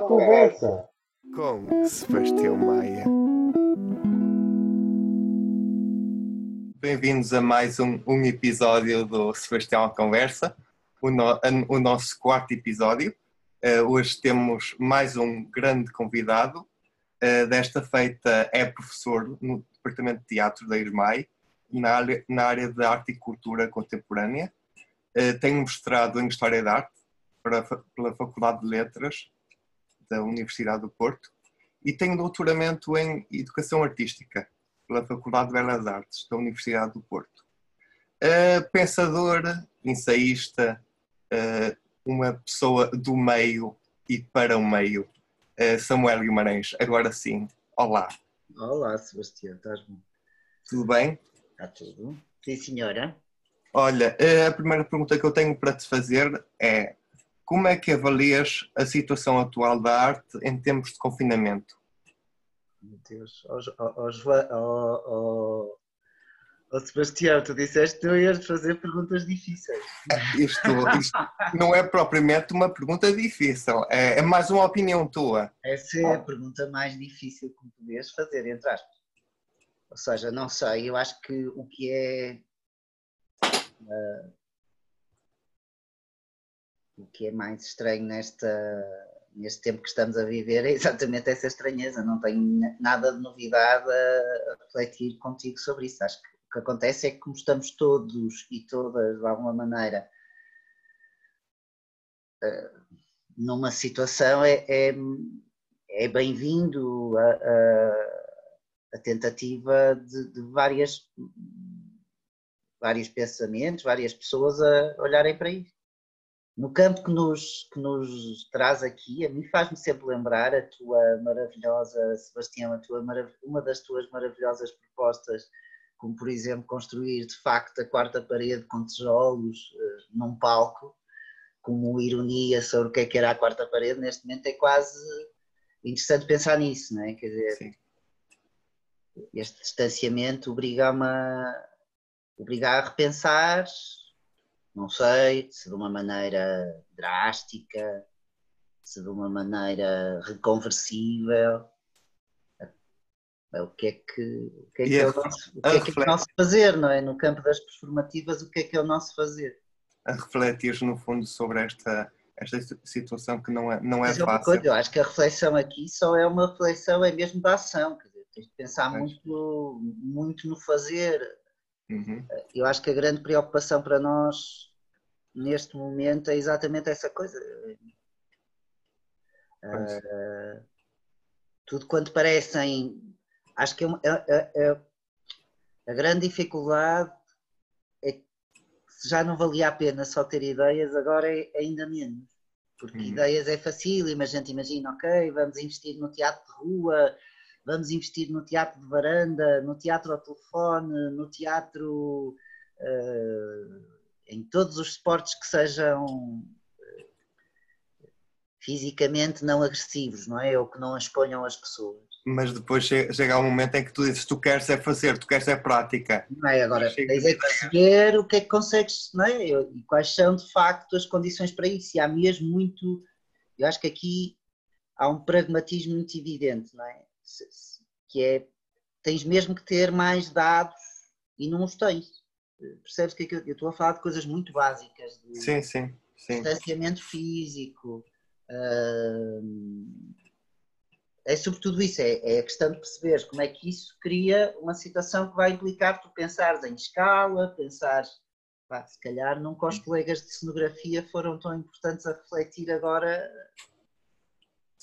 conversa com Sebastião Maia. Bem-vindos a mais um, um, episódio do Sebastião à Conversa, o, no, o nosso quarto episódio. Uh, hoje temos mais um grande convidado. Uh, desta feita é professor no Departamento de Teatro da IRMAI, na área, na área de Arte e Cultura Contemporânea. Uh, tem mestrado em História da Arte para, pela Faculdade de Letras da Universidade do Porto e tem doutoramento em Educação Artística pela Faculdade de Belas Artes da Universidade do Porto. Uh, pensador, ensaísta, uh, uma pessoa do meio e para o meio, uh, Samuel Guimarães. Agora sim, olá. Olá, Sebastião, estás bom? Tudo bem? Está tudo. Sim, senhora. Olha, a primeira pergunta que eu tenho para te fazer é como é que avalias a situação atual da arte em tempos de confinamento? Meu Deus, ó oh, Sebastião, tu disseste que não ias fazer perguntas difíceis. Isto, isto, não é propriamente uma pergunta difícil, é, é, mais uma opinião tua. Essa é a pergunta mais difícil que podias fazer, entre aspas. Ou seja, não sei, eu acho que o que é. Uh, o que é mais estranho nesta, neste tempo que estamos a viver é exatamente essa estranheza. Não tenho nada de novidade a refletir contigo sobre isso. Acho que o que acontece é que, como estamos todos e todas, de alguma maneira, eh, numa situação, é, é, é bem-vindo a, a, a, tentativa de, de várias vários pensamentos, várias pessoas a olharem para isso no campo que nos, que nos traz aqui, a mim faz-me sempre lembrar a tua maravilhosa, Sebastião, a tua uma das tuas maravilhosas propostas, como por exemplo construir de facto a quarta parede com tijolos uh, num palco, como ironia sobre o que é que era a quarta parede, neste momento é quase interessante pensar nisso, não é? Quer dizer, Sim. este distanciamento obriga-me a, obriga a repensar não sei se de uma maneira drástica, se de uma maneira reconversível. O que é que, o que, é, que é, o nosso, o que, é, que é o nosso fazer, não é? No campo das performativas, o que é que é o nosso fazer? A refletir, no fundo, sobre esta, esta situação que não é, não é fácil. Coisa, eu acho que a reflexão aqui só é uma reflexão, é mesmo da ação, quer dizer, tens de pensar muito, muito no fazer, Uhum. Eu acho que a grande preocupação para nós neste momento é exatamente essa coisa. Uh, tudo quanto parecem. Acho que é, é, é, a grande dificuldade é que já não valia a pena só ter ideias, agora é ainda menos. Porque uhum. ideias é fácil, a gente imagina, ok, vamos investir no teatro de rua, vamos investir no teatro de varanda, no teatro ao telefone, no teatro uh, em todos os esportes que sejam eh, fisicamente não agressivos, não é? Ou que não exponham as pessoas. Mas depois chega um momento em que tu dizes tu queres é fazer, tu queres é prática. Não é? Agora tens é que perceber o que é que consegues, não é? E quais são de facto as condições para isso. E há mesmo muito. Eu acho que aqui há um pragmatismo muito evidente, não é? Que é tens mesmo que ter mais dados e não os tens. Percebes que, é que eu, estou a falar de coisas muito básicas de sim, sim, sim. distanciamento físico. Uh, é sobretudo isso, é, é, a questão de perceber como é que isso cria uma situação que vai implicar tu pensares em escala, pensar pá, se calhar nunca os colegas de cenografia foram tão importantes a refletir agora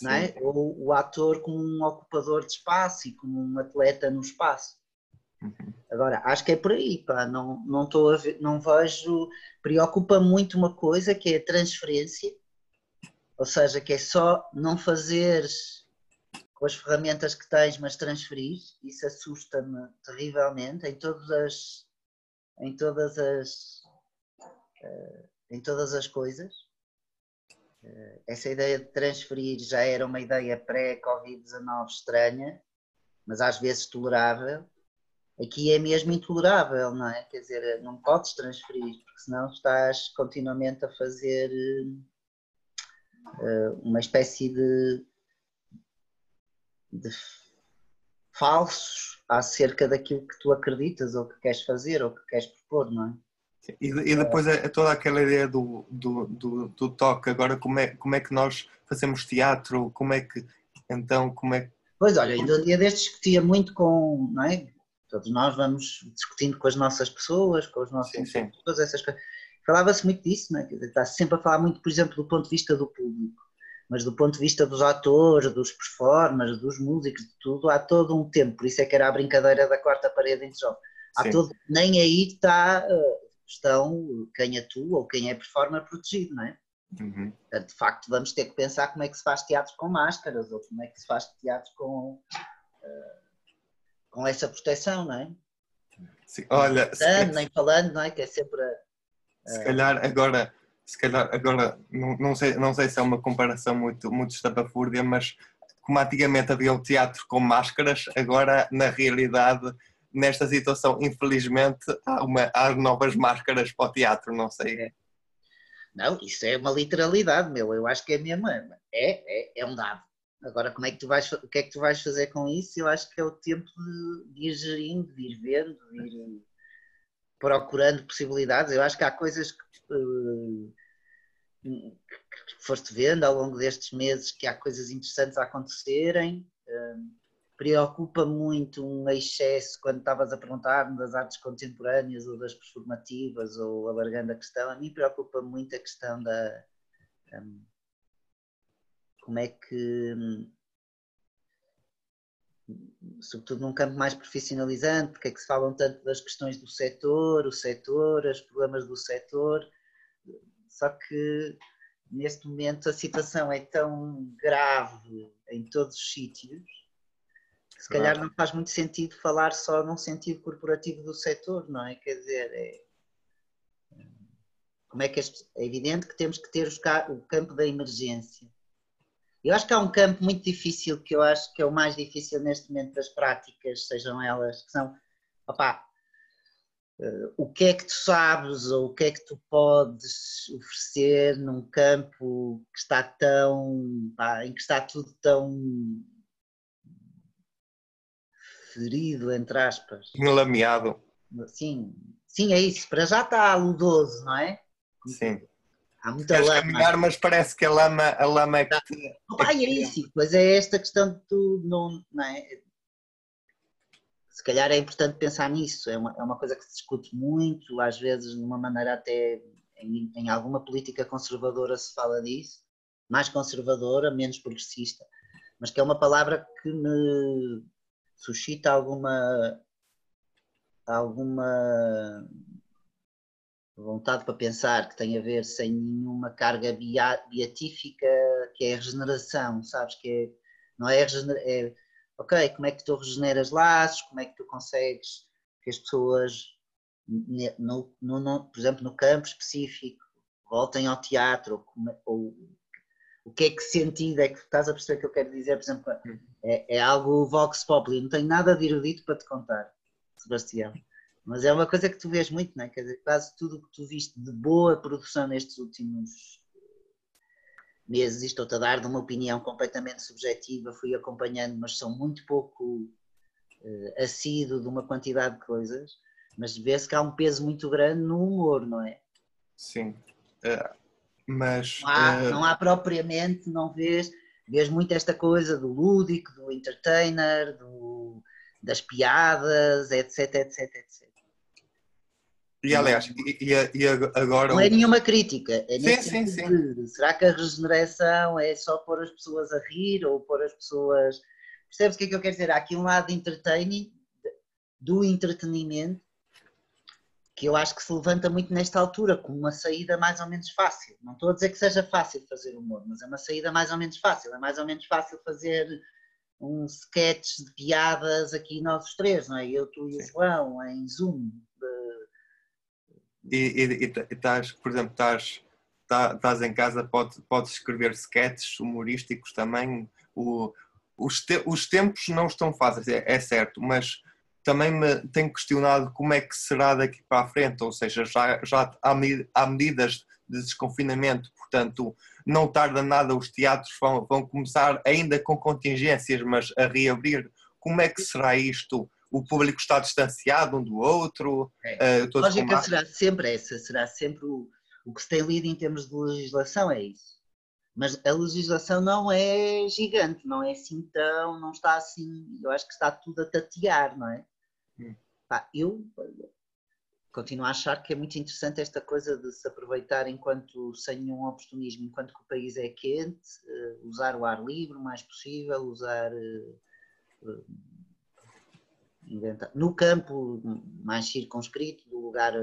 não é? Ou o ator como um ocupador de espaço e como um atleta no espaço. Uhum. Agora, acho que é por aí, pá. Não, não, a ver, não vejo. Preocupa muito uma coisa que é a transferência, ou seja, que é só não fazer com as ferramentas que tens, mas transferir. Isso assusta-me terrivelmente em todas as. em todas as. Uh, em todas as coisas. Eh, essa ideia de transferir já era uma ideia pré-Covid-19 estranha, mas às vezes tolerável. Aqui é mesmo intolerável, não é? Quer dizer, não podes transferir, porque senão estás continuamente a fazer uma espécie de, de falsos acerca daquilo que tu acreditas ou que queres fazer ou que queres propor, não é? E, e depois é, é toda aquela ideia do, do, do, do, toque, agora como é, como é que nós fazemos teatro, como é que, então, como é que... Pois olha, ainda um dia destes discutia muito com, não é? Todos nós vamos discutindo com as nossas pessoas, com os nossos... Sim, sim. Todas essas coisas. Falava-se muito disso, não é? Está sempre a falar muito, por exemplo, do ponto de vista do público mas do ponto de vista dos atores, dos performers, dos músicos, de tudo, há todo um tempo, por isso é que era a brincadeira da quarta parede entre jovens. Há todo, nem aí está, eh, estão quem atua ou quem é performer protegido, não é? Uhum. De facto, vamos ter que pensar como é que se faz teatro com máscaras ou como é que se faz teatro com, uh, com essa proteção, não é? Sim, olha, nem, nem falando, não é? Que é sempre. Uh, se calhar agora se calhar agora não, não, sei, não sei se é uma comparação muito, muito estapafúrdia, mas como antigamente havia o teatro com máscaras, agora na realidade, nesta situação, infelizmente, há, uma, há novas máscaras para o teatro, não sei. É. Não, isso é uma literalidade, meu. Eu acho que é mesmo. É, é, é um dado. Agora, como é que tu vais, o que é que tu vais fazer com isso? Eu acho que é o tempo de, de ir gerindo, de ir vendo, de ir procurando possibilidades. Eu acho que há coisas que, uh, que foste vendo ao longo destes meses que há coisas interessantes a acontecerem. Uh, preocupa muito um excesso quando estavas a perguntar das artes contemporâneas ou das performativas ou alargando a questão. A mim preocupa muito a questão da. Um, como é que sobretudo num campo mais profissionalizante, porque é que se falam tanto das questões do setor, o setor, os problemas do setor, só que neste momento a situação é tão grave em todos os sítios se calhar não faz muito sentido falar só num sentido corporativo do setor, não é? Quer dizer, é, como é que é, é evidente que temos que ter o campo da emergência eu acho que há um campo muito difícil, que eu acho que é o mais difícil neste momento das práticas, sejam elas, que são, opá, uh, o que é que tu sabes ou o que é que tu podes oferecer num campo que está tão, pá, em que está tudo tão ferido, entre aspas. Enlameado. Sim, sim, é isso. Para já está ludoso, não é? Sim. Há muita Queres lama. caminhar, mas parece que a lama, a lama é que te... é, é isso, pois é esta questão de tu não, não é? Se calhar é importante pensar nisso, é uma, é uma coisa que se discute muito, às vezes de uma maneira até em, em alguma política conservadora se fala disso, mais conservadora, menos progressista, mas que é uma palavra que me suscita alguma alguma vontade para pensar que tem a ver sem nenhuma carga beatífica, que é a regeneração, sabes? Que é, não é, é ok, como é que tu regeneras laços, como é que tu consegues que as pessoas, no, no, no, por exemplo, no campo específico, voltem ao teatro, ou, ou, o que é que sentido é que estás a perceber que eu quero dizer, por exemplo, é, é algo vox populi, não tenho nada de erudito para te contar, Sebastião. Mas é uma coisa que tu vês muito, não é? Quer dizer, quase tudo o que tu viste de boa produção nestes últimos meses, estou-te a dar de uma opinião completamente subjetiva, fui acompanhando, mas são muito pouco uh, assíduo de uma quantidade de coisas, mas vê-se que há um peso muito grande no humor, não é? Sim, uh, mas... Não há, uh... não há propriamente, não vês, vês muito esta coisa do lúdico, do entertainer, do, das piadas, etc, etc, etc. E aliás, e, e, agora. Não é nenhuma crítica. É sim, sim, sim. De, será que a regeneração é só pôr as pessoas a rir ou pôr as pessoas. Percebes o que é que eu quero dizer? Há aqui um lado entertaining, do entretenimento, que eu acho que se levanta muito nesta altura, como uma saída mais ou menos fácil. Não estou a dizer que seja fácil fazer humor, mas é uma saída mais ou menos fácil. É mais ou menos fácil fazer um sketch de piadas aqui nós três, não é? Eu, tu e o João, em Zoom e, estás, por exemplo, estás, tá, estás em casa, pode, podes escrever sketches humorísticos também. O, os, te, os tempos não estão fáceis, é, é, certo, mas também me tenho questionado como é que será daqui para a frente, ou seja, já, já há, há medidas de desconfinamento, portanto, não tarda nada, os teatros vão, vão começar ainda com contingências, mas a reabrir. Como é que será isto? O público está distanciado um do outro? É. Uh, a lógica será sempre essa, será sempre o, o que se tem lido em termos de legislação é isso. Mas a legislação não é gigante, não é assim tão, não está assim, eu acho que está tudo a tatear, não é? Hum. Pá, eu continuo a achar que é muito interessante esta coisa de se aproveitar enquanto sem nenhum oportunismo, enquanto que o país é quente, eh, usar o ar livre o mais possível, usar eh, eh, no campo mais circunscrito do lugar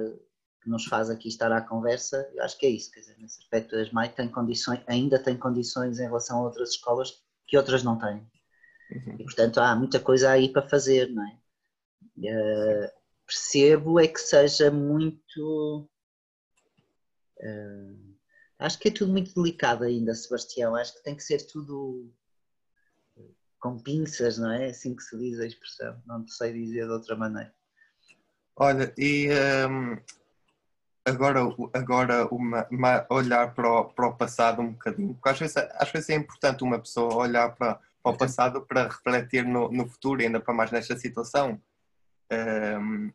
que nos faz aqui estar à conversa, eu acho que é isso, quer dizer, nesse aspecto a ESMAI tem condições, ainda tem condições em relação a outras escolas que outras não têm. Uhum. E portanto há muita coisa aí para fazer, não é? Uh, percebo é que seja muito. Uh, acho que é tudo muito delicado ainda, Sebastião. Acho que tem que ser tudo com pinças, não é? Assim que se diz a expressão. Não sei dizer de outra maneira. Olha, e um, agora, agora uma, uma, olhar para o, para o passado um bocadinho, porque às vezes, às vezes é importante uma pessoa olhar para, para o passado para refletir no, no futuro, ainda para mais nesta situação. Um,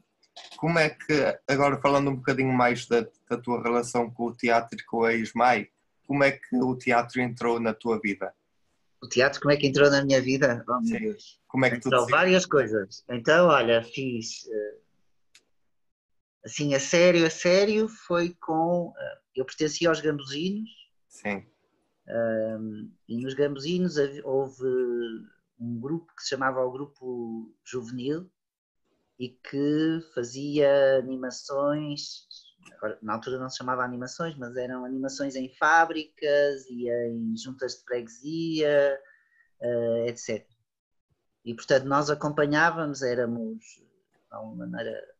como é que, agora falando um bocadinho mais da, da tua relação com o teatro e com a Ismai, como é que o teatro entrou na tua vida? O teatro, como é que entrou na minha vida? Oh, meu Deus. Como é que entrou várias coisas. Então, olha, fiz. Assim, a sério, a sério, foi com. Eh, eu pertencia aos Gambuzinos. Sim. Um, e nos Gambuzinos houve um grupo que se chamava o Grupo Juvenil, e que fazia animações, agora, na altura não se chamava animações, mas eram animações em fábricas e em juntas de freguesia, uh, eh, etc. E portanto nós acompanhávamos, éramos de alguma maneira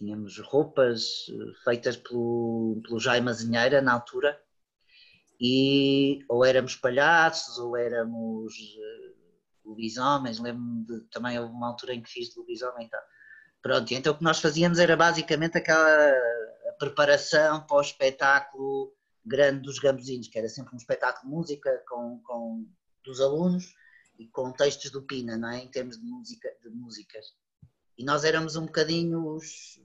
tínhamos roupas eh, feitas pelo, pelo Jaime Azinheira na altura e ou éramos palhaços ou éramos eh, lobisomens, lembro-me também houve uma altura em que fiz de lobisomem e tal. Pronto, então o que nós fazíamos era basicamente aquela preparação para o espetáculo grande dos gambuzinos, que era sempre um espetáculo de música com, com dos alunos e com textos do Pina, não é? Em termos de, música, de músicas. E nós éramos um bocadinho os,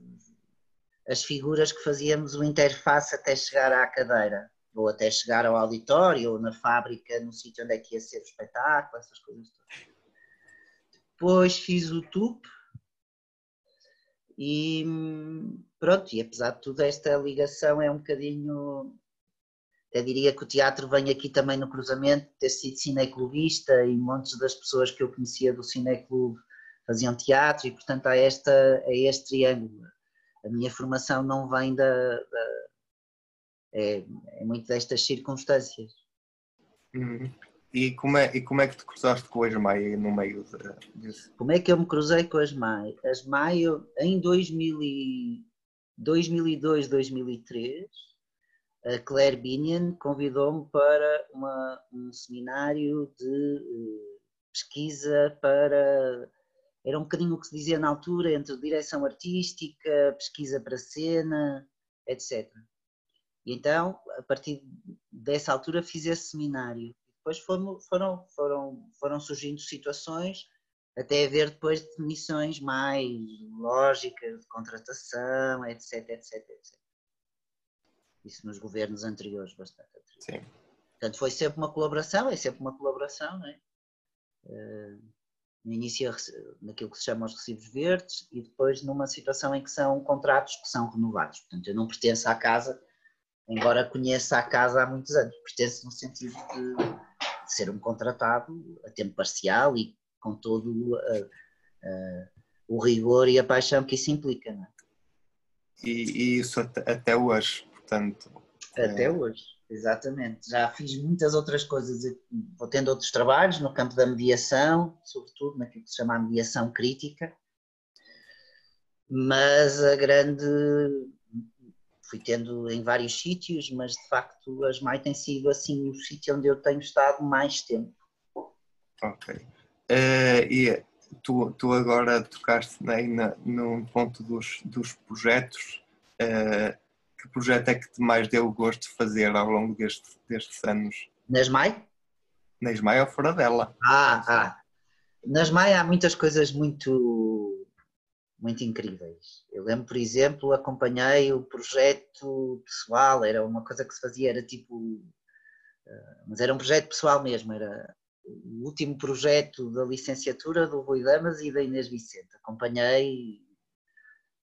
as figuras que fazíamos o interface até chegar à cadeira ou até chegar ao auditório, ou na fábrica, no sítio onde é que ia ser o espetáculo, essas coisas todas. Depois fiz o TUP e pronto, e apesar de tudo esta ligação é um bocadinho, até diria que o teatro vem aqui também no cruzamento, ter sido cineclubista e montes das pessoas que eu conhecia do cineclube faziam teatro e portanto há, esta, há este triângulo. A minha formação não vem da, da é, é muito destas circunstâncias. Uhum. E, como é, e como é que te cruzaste com as Maia no meio disso? Como é que eu me cruzei com as Maia? As Maia, em 2000 e, 2002, 2003, a Claire Binion convidou-me para uma, um seminário de uh, pesquisa para. Era um bocadinho o que se dizia na altura entre direção artística, pesquisa para cena, etc. E então, a partir dessa altura, fiz esse seminário. Depois foram, foram, foram, foram surgindo situações até haver depois definições mais lógicas de contratação, etc, etc, etc. Isso nos governos anteriores, bastante Sim. Portanto, foi sempre uma colaboração, é sempre uma colaboração, não é? Uh, no início naquilo que se chama os recibos verdes e depois numa situação em que são contratos que são renovados. Portanto, eu não pertenço à casa embora conheça a casa há muitos anos. Pertence no sentido de, de ser um contratado a tempo parcial e com todo uh, uh, o rigor e a paixão que isso implica. É? e, e, isso até, até hoje, portanto. Até é... hoje, exatamente. Já fiz muitas outras coisas, vou tendo outros trabalhos no campo da mediação, sobretudo naquilo que se chama a mediação crítica, mas a grande fui tendo em vários sítios, mas de facto as MAI tem sido assim o sítio onde eu tenho estado mais tempo. Ok. Uh, e tu, tu agora tocaste né, na, no ponto dos, dos projetos uh, que projeto é que te mais deu gosto de fazer ao longo deste, destes anos? Na SMAI? Na SMAI ou fora dela? Ah, ah. Na SMAI há muitas coisas muito, muito incríveis. Eu lembro, por exemplo, acompanhei o projeto pessoal, era uma coisa que se fazia, era tipo. Eh, mas era um projeto pessoal mesmo, era o último projeto da licenciatura do Rui Damas e da Inês Vicente. Acompanhei,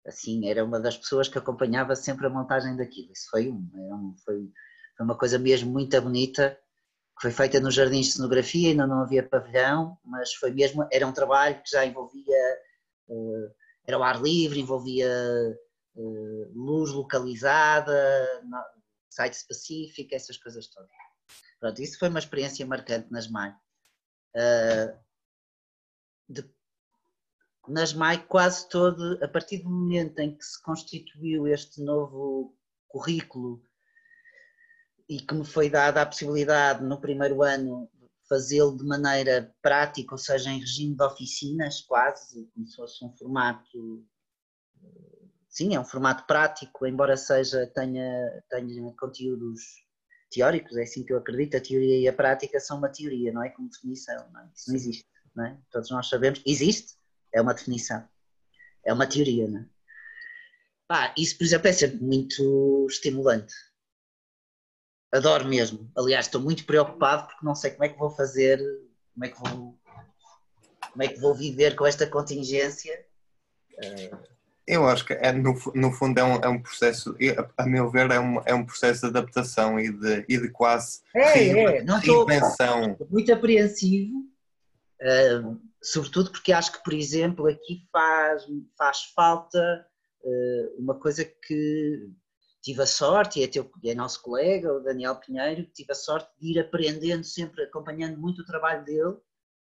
assim, era uma das pessoas que acompanhava sempre a montagem daquilo. Isso foi, um, um foi, foi uma coisa mesmo muito bonita, que foi feita nos jardins de cenografia, ainda não havia pavilhão, mas foi mesmo, era um trabalho que já envolvia, uh, era o ar livre, envolvia uh, luz localizada, site específico, essas coisas todas. Pronto, isso foi uma experiência marcante nas MAI. Uh, de, nas MAI quase todo, a partir do momento em que se constituiu este novo currículo e que me foi dada a possibilidade no primeiro ano fazê-lo de maneira prática, ou seja, em regime de oficinas, quase, como se fosse um formato, sim, é um formato prático, embora seja, tenha, tenha conteúdos teóricos, é assim que eu acredito, a teoria e a prática são uma teoria, não é como definição, não é? isso não existe, não é? todos nós sabemos, existe, é uma definição, é uma teoria, não é? Pá, isso, por exemplo, é sempre muito estimulante, adoro mesmo, aliás estou muito preocupado porque não sei como é que vou fazer, como é que vou, como é que vou viver com esta contingência, eu acho que é, no, no fundo é um, é um processo, a meu ver, é um, é um processo de adaptação e de, e de quase é, é. Não reinvenção. Estou muito apreensivo, uh, sobretudo porque acho que, por exemplo, aqui faz, faz falta uh, uma coisa que tive a sorte, e é, teu, é nosso colega, o Daniel Pinheiro, que tive a sorte de ir aprendendo sempre, acompanhando muito o trabalho dele,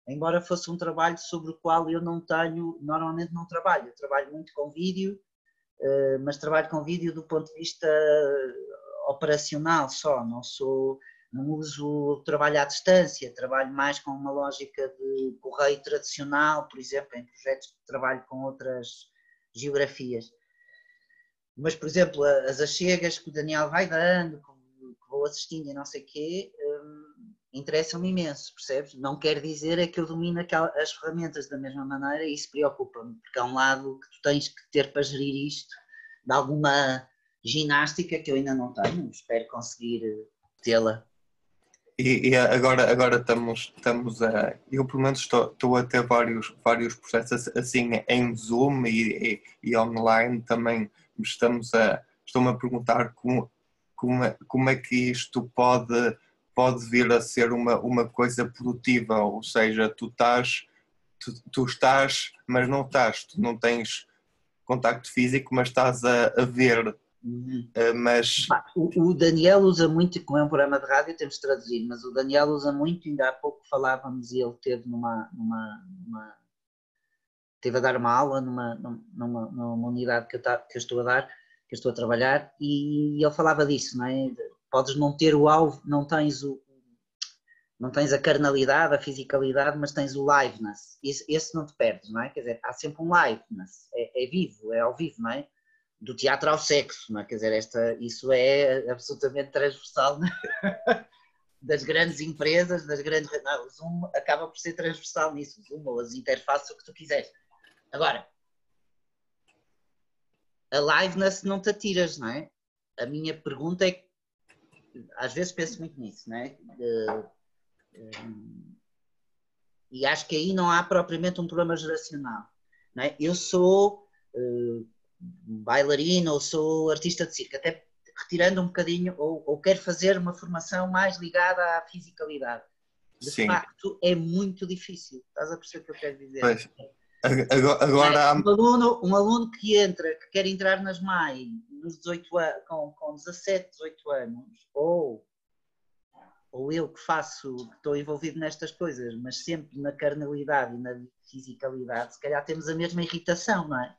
embora fosse um trabalho sobre o qual eu não tenho, normalmente não trabalho, eu trabalho muito com vídeo, eh, mas trabalho com vídeo do ponto de vista operacional só, não sou, não uso trabalho à distância, trabalho mais com uma lógica de correio tradicional, por exemplo, em projetos de trabalho com outras geografias. Mas, por exemplo, as achegas que o Daniel vai dando, que vou assistindo e não sei o quê, interessam-me imenso, percebes? Não quer dizer é que eu domino as ferramentas da mesma maneira e isso preocupa-me, porque há um lado que tu tens que ter para gerir isto, de alguma ginástica que eu ainda não tenho, espero conseguir eh, tê-la. E, e, agora, agora estamos, estamos a. Eu, pelo menos, estou, estou a ter vários, vários processos assim em Zoom e, e, e online também. Estamos a. Estou-me a perguntar como, como, é, como é que isto pode pode vir a ser uma, uma coisa produtiva, ou seja, tu estás, tu, tu estás, mas não estás, tu não tens contacto físico, mas estás a, a ver. Uhum. Uh, mas o, Daniel usa muito, como é um programa de rádio, temos de traduzir, mas o Daniel usa muito, ainda há pouco falávamos e ele teve numa, numa, numa teve a dar uma aula numa, numa, numa unidade que eu, que eu estou a dar, que eu estou a trabalhar, e ele falava disso, não é? podes não ter o alvo, não tens o não tens a carnalidade, a fisicalidade, mas tens o liveness. Esse, esse não te perdes, não é? Quer dizer, há sempre um liveness, é, é vivo, é ao vivo, não é? Do teatro ao sexo, não é? Quer dizer, esta, isso é absolutamente transversal das grandes empresas, das grandes. Não, o Zoom acaba por ser transversal nisso, o Zoom ou as interfaces, o que tu quiseres. Agora, a liveness não te atiras, não é? A minha pergunta é às vezes penso muito nisso, né? e acho que aí não há propriamente um problema geracional. Né? Eu sou uh, bailarina ou sou artista de circo, até retirando um bocadinho, ou, ou quero fazer uma formação mais ligada à fisicalidade. De Sim. facto, é muito difícil. Estás a perceber o que eu quero dizer? Pois. Agora, agora... Um, aluno, um aluno que entra, que quer entrar nas MAI nos 18 anos, com, com 17, 18 anos, ou, ou eu que faço, que estou envolvido nestas coisas, mas sempre na carnalidade e na fisicalidade, se calhar temos a mesma irritação, não é?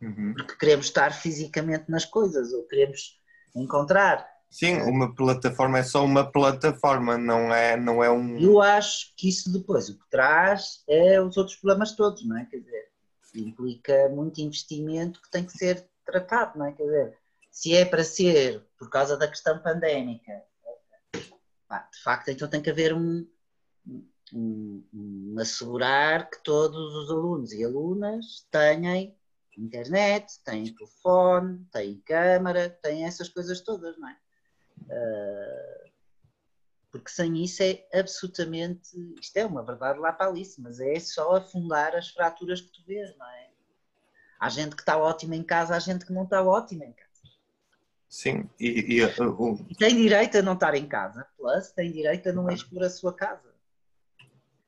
Uhum. Porque queremos estar fisicamente nas coisas, ou queremos encontrar. Sim, uma plataforma é só uma plataforma, não é, não é um. Eu acho que isso depois o que traz é os outros problemas todos, não é? Quer dizer, implica muito investimento que tem que ser tratado, não é? Quer dizer, se é para ser por causa da questão pandémica, de facto, então tem que haver um, um, um, assegurar que todos os alunos e alunas tenham internet, têm telefone, têm câmara, têm essas coisas todas, não é? Uh, porque sem isso é absolutamente. Isto é uma verdade lá para Alice, mas é só afundar as fraturas que tu vês, não é? Há gente que está ótima em casa, há gente que não está ótima em casa. Sim, e, e, uh, e tem direito a não estar em casa, plus tem direito a não expor a sua casa.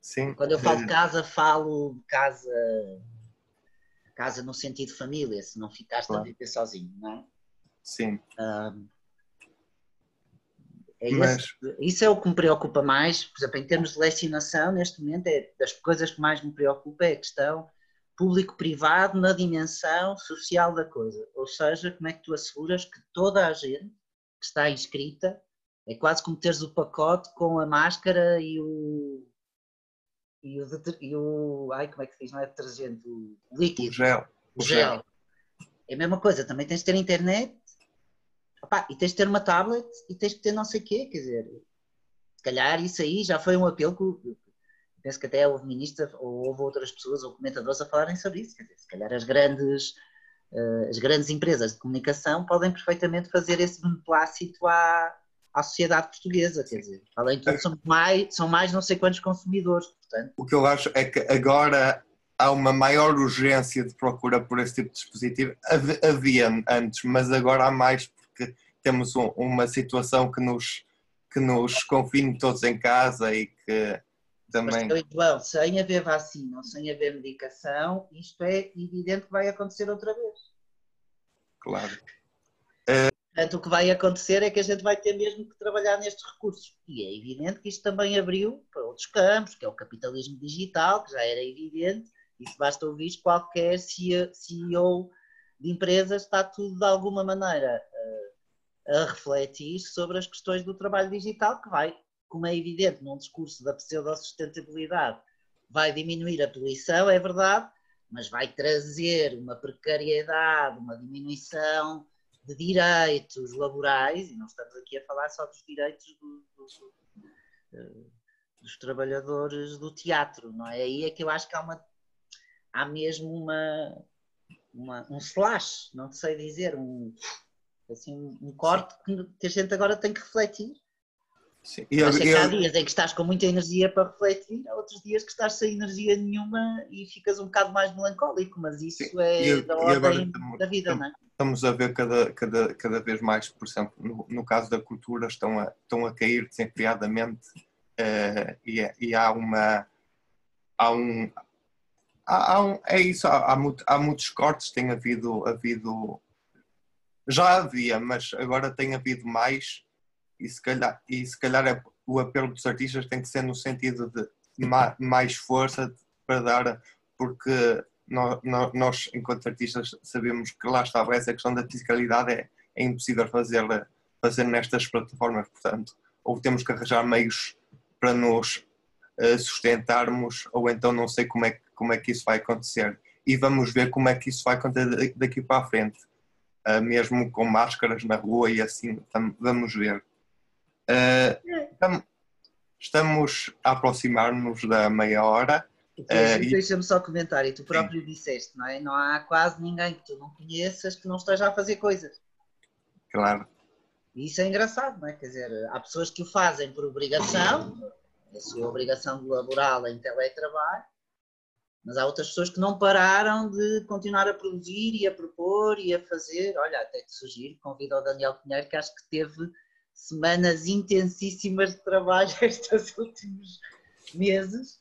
Sim. Quando eu falo de casa, falo casa casa no sentido família, se não ficaste claro. a viver sozinho, não é? Sim. Um, é Mas... esse, isso é o que me preocupa mais, por exemplo, em termos de lecionação, neste momento, é das coisas que mais me preocupa é a questão público-privado na dimensão social da coisa. Ou seja, como é que tu asseguras que toda a gente que está inscrita é quase como teres o pacote com a máscara e o. E o, e o ai, como é que se diz? Não é detergente, o líquido. O gel. O gel. É a mesma coisa, também tens de ter internet e tens de ter uma tablet e tens de ter não sei o quê, quer dizer, se calhar isso aí já foi um apelo que penso que até houve ministra ou houve outras pessoas ou comentadores a falarem sobre isso, quer dizer, se calhar as grandes, uh, as grandes empresas de comunicação podem perfeitamente fazer esse beneplácito à, à sociedade portuguesa, quer dizer, além de tudo são mais, são mais não sei quantos consumidores, portanto. O que eu acho é que agora há uma maior urgência de procura por esse tipo de dispositivo. Havia antes, mas agora há mais porque temos um, uma situação que nos, que nos confine todos em casa e que também. Mas, João, sem haver vacina ou sem haver medicação, isto é evidente que vai acontecer outra vez. Claro. Portanto, o que vai acontecer é que a gente vai ter mesmo que trabalhar nestes recursos. E é evidente que isto também abriu para outros campos, que é o capitalismo digital, que já era evidente, isso basta ouvir qualquer CEO de empresas, está tudo de alguma maneira a refletir sobre as questões do trabalho digital, que vai, como é evidente, num discurso da pseudo-sustentabilidade, vai diminuir a poluição, é verdade, mas vai trazer uma precariedade, uma diminuição de direitos laborais, e não estamos aqui a falar só dos direitos do, do, do, dos trabalhadores do teatro, não é? Aí é que eu acho que há, uma, há mesmo uma, uma um slash, não sei dizer, um, assim, um corte que, que, a gente agora tem que refletir. Sim. E eu, eu, há dias em que estás com muita energia para refletir, há outros dias que estás sem energia nenhuma e ficas um bocado mais melancólico, mas isso Sim. é e, da ordem estamos, da vida, não é? Estamos a ver cada, cada, cada vez mais, por exemplo, no, no caso da cultura, estão a, estão a cair desenfreadamente uh, e, é, e há uma. Há um, há, há um, é isso, há, há, muito, há muitos cortes, tem havido, havido já havia, mas agora tem havido mais e se calhar, e se calhar é, o apelo dos artistas tem que ser no sentido de mais força para dar, porque nós, nós enquanto artistas sabemos que lá estava essa questão da fiscalidade é, é impossível fazer, fazer nestas plataformas, portanto, ou temos que arranjar meios para nos uh, sustentarmos, ou então não sei como é, como é que isso vai acontecer. E vamos ver como é que isso vai acontecer daqui para a frente uh, mesmo com máscaras na rua e assim, vamos ver. Uh, estamos a aproximar-nos da meia hora. Uh, Deixa-me só comentar, e tu próprio sim. disseste, não é? Não há quase ninguém que tu não conheças que não esteja a fazer coisas. Claro. E isso é engraçado, não é? Quer dizer, há pessoas que o fazem por obrigação, a sua obrigação laboral em teletrabalho, mas há outras pessoas que não pararam de continuar a produzir e a propor e a fazer. Olha, até te sugiro, convido ao Daniel Pinheiro, que acho que teve semanas intensíssimas de trabalho estes últimos meses.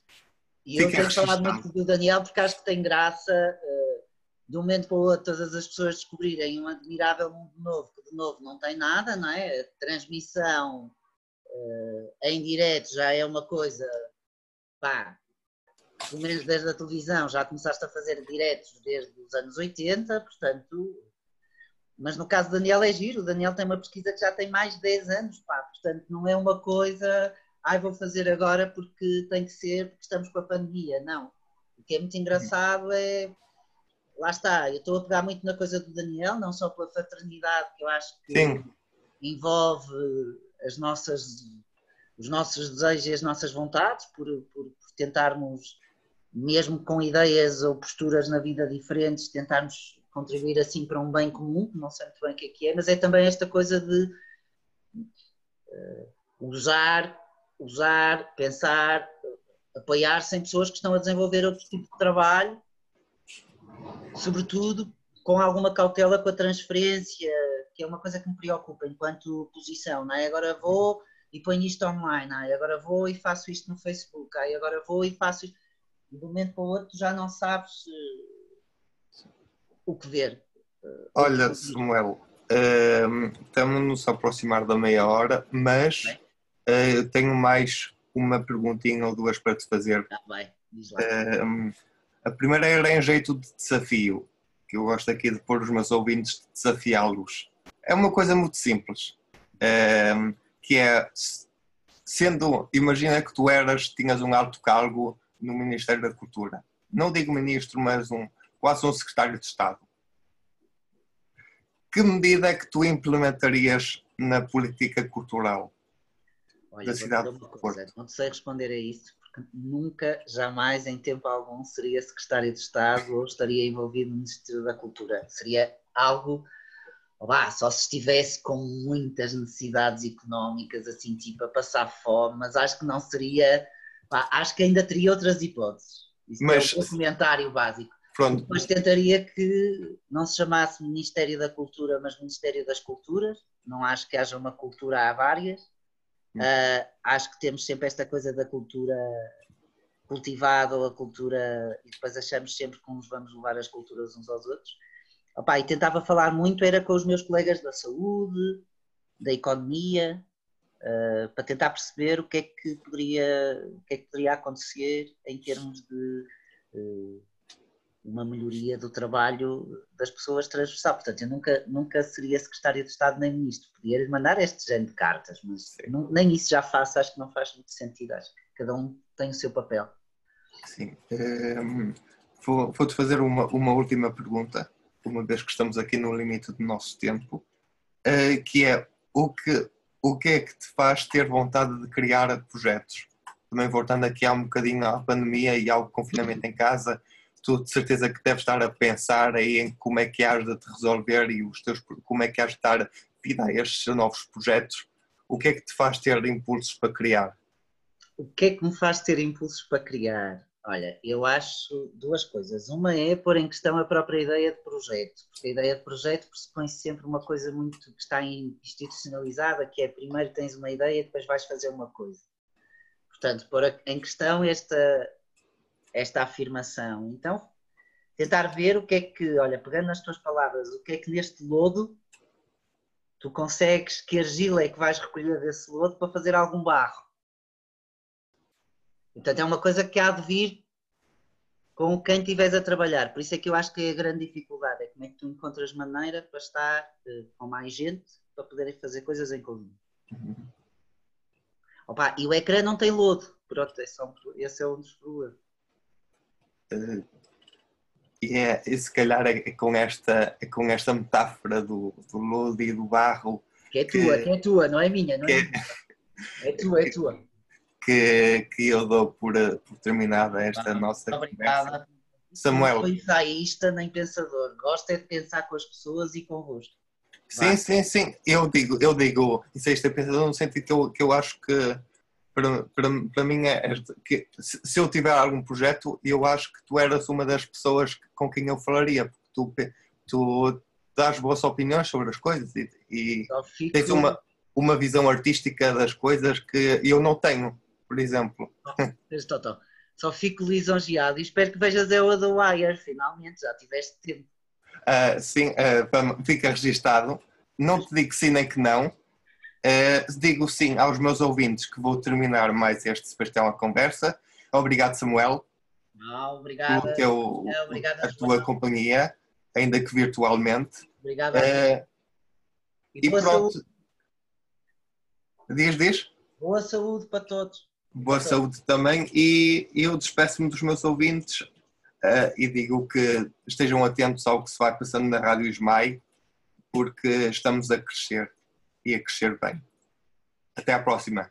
E Fica eu tenho falado muito do Daniel porque acho que tem graça, uh, de um momento para o outro, todas as pessoas descobrirem um admirável mundo novo, que de novo não tem nada, não é? A transmissão uh, em direto já é uma coisa, pá, pelo menos desde a televisão, já começaste a fazer diretos desde os anos 80, portanto. Mas no caso do Daniel é giro, o Daniel tem uma pesquisa que já tem mais de 10 anos, pá, portanto não é uma coisa, ai vou fazer agora porque tem que ser, porque estamos com a pandemia, não. O que é muito engraçado é lá está, eu estou a pegar muito na coisa do Daniel, não só pela fraternidade, que eu acho que Sim. envolve as nossas, os nossos desejos e as nossas vontades, por, por, por tentarmos, mesmo com ideias ou posturas na vida diferentes, tentarmos contribuir assim para um bem comum, não sei muito bem o que é que é, mas é também esta coisa de uh, usar, usar, pensar, apoiar-se em pessoas que estão a desenvolver outro tipo de trabalho, sobretudo com alguma cautela com a transferência, que é uma coisa que me preocupa enquanto posição, não é? Agora vou e ponho isto online, é? agora vou e faço isto no Facebook, aí agora vou e faço isto. De um momento para o outro já não sabes uh, o que ver. Uh, Olha, Samuel, uh, estamos nos a aproximar da meia hora, mas uh, tenho mais uma perguntinha ou duas para te fazer. Ah, vai, diz lá. a primeira era em jeito de desafio, que eu gosto aqui de pôr os meus ouvintes de desafiá-los é uma coisa muito simples, ehm, que é, sendo, imagina que tu eras, tinhas um alto cargo no Ministério da Cultura, não digo ministro, mas um, quase um secretário de Estado. Que medida é que tu implementarias na política cultural Olha, da cidade de Porto? Não sei responder a isso, porque nunca, jamais, em tempo algum, seria secretário de Estado ou estaria envolvido no Ministério da Cultura. Seria algo Olá, só se estivesse com muitas necessidades económicas, assim, tipo a passar fome, mas acho que não seria. Pá, acho que ainda teria outras hipóteses. Isso mas, é um comentário básico. Pronto. Depois tentaria que não se chamasse Ministério da Cultura, mas Ministério das Culturas. Não acho que haja uma cultura, há várias. Uh, acho que temos sempre esta coisa da cultura cultivada ou a cultura. e depois achamos sempre que nos vamos levar as culturas uns aos outros. Opa, e tentava falar muito, era com os meus colegas da saúde, da economia, uh, para tentar perceber o que é que poderia, o que é que poderia acontecer em termos de uh, uma melhoria do trabalho das pessoas transversal. Portanto, eu nunca, nunca seria secretário de Estado nem ministro. Podia mandar este género de cartas, mas não, nem isso já faço, acho que não faz muito sentido. Acho que cada um tem o seu papel. Sim. Um, ehm, Vou-te fazer uma, uma última pergunta uma vez que estamos aqui no limite do nosso tempo, uh, que é o que, o que é que te faz ter vontade de criar projetos? Também voltando aqui há um bocadinho à pandemia e ao confinamento em casa, tu de certeza que deves estar a pensar aí em como é que has de te resolver e os teus, como é que has de dar vida a estes novos projetos. O que é que te faz ter impulsos para criar? O que é que me faz ter impulsos para criar? Olha, eu acho duas coisas. Uma é pôr em questão a própria ideia de projeto, porque a ideia de projeto pressupõe sempre uma coisa muito que está institucionalizada, que é primeiro tens uma ideia e depois vais fazer uma coisa. Portanto, pôr em questão esta, esta afirmação. Então, tentar ver o que é que, olha, pegando nas tuas palavras, o que é que neste lodo tu consegues, que argila é que vais recolher desse lodo para fazer algum barro Portanto, é uma coisa que há de vir com quem estiveres a trabalhar. Por isso é que eu acho que é a grande dificuldade, é como é que tu encontras maneira para estar uh, com mais gente para poderem fazer coisas em conjunto. Uhum. Opa, e o ecrã não tem lodo, pronto, é esse é um dos problemas. E, é, e se calhar é, é com esta, é com esta metáfora do, do lodo e do barro. Que é tua, que, que é tua, não é minha, não é, minha. é tua, é tua que, que eu dou por, por terminada esta ah, nossa obrigada. conversa. Samuel. Não ensaísta nem pensador, gosta é de pensar com as pessoas e convosco. Sim, sim, sim. Eu digo, eu digo ensaísta pensador no sentido que eu, que eu acho que para, para, para mim é que se eu tiver algum projeto, eu acho que tu eras uma das pessoas com quem eu falaria, porque tu, tu dás boas opiniões sobre as coisas e, e fico... tens uma, uma visão artística das coisas que eu não tenho por exemplo. Só fico lisonjeado e espero que vejas eu a do Wire, finalmente, já tiveste tempo. Uh, sim, uh, fica registado. Não te digo sim nem que não. Uh, digo sim aos meus ouvintes que vou terminar mais este Sebastião a conversa. Obrigado, Samuel. Obrigado. Pelo teu, é, obrigado a tua companhia, ainda que virtualmente. Obrigado. Uh, e, e pronto. Diz, diz. Boa saúde para todos boa saúde também e eu despeço-me dos meus ouvintes uh, e digo que estejam atentos ao que se vai passando na Rádio Ismael, porque estamos a crescer e a crescer bem. Até à próxima.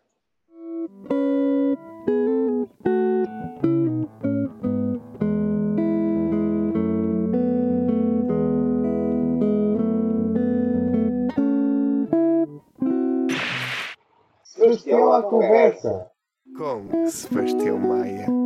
Sebastião à conversa com Sebastião Maia.